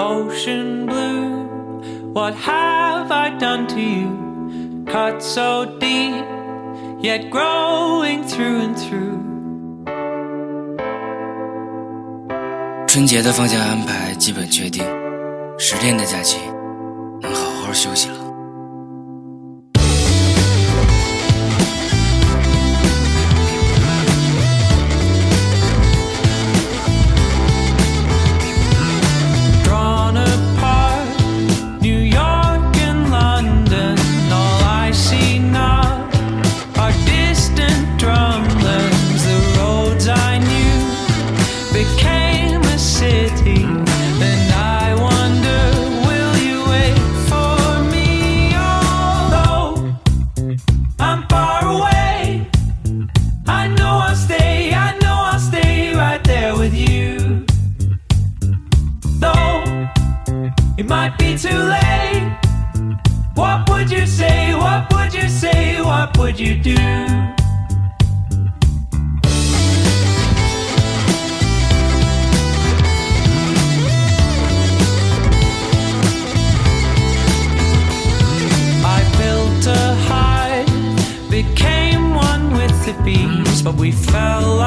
ocean blue. What have I done to you? Cut so deep, yet growing through and through. 春节的放假安排基本确定，十天的假期能好好休息了。What would you do? I built a hive, became one with the bees, but we fell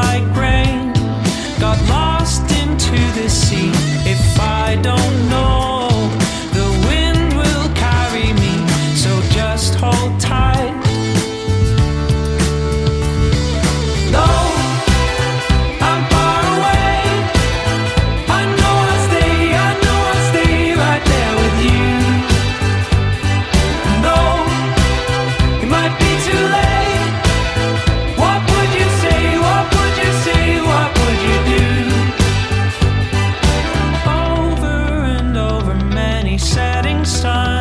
setting sun.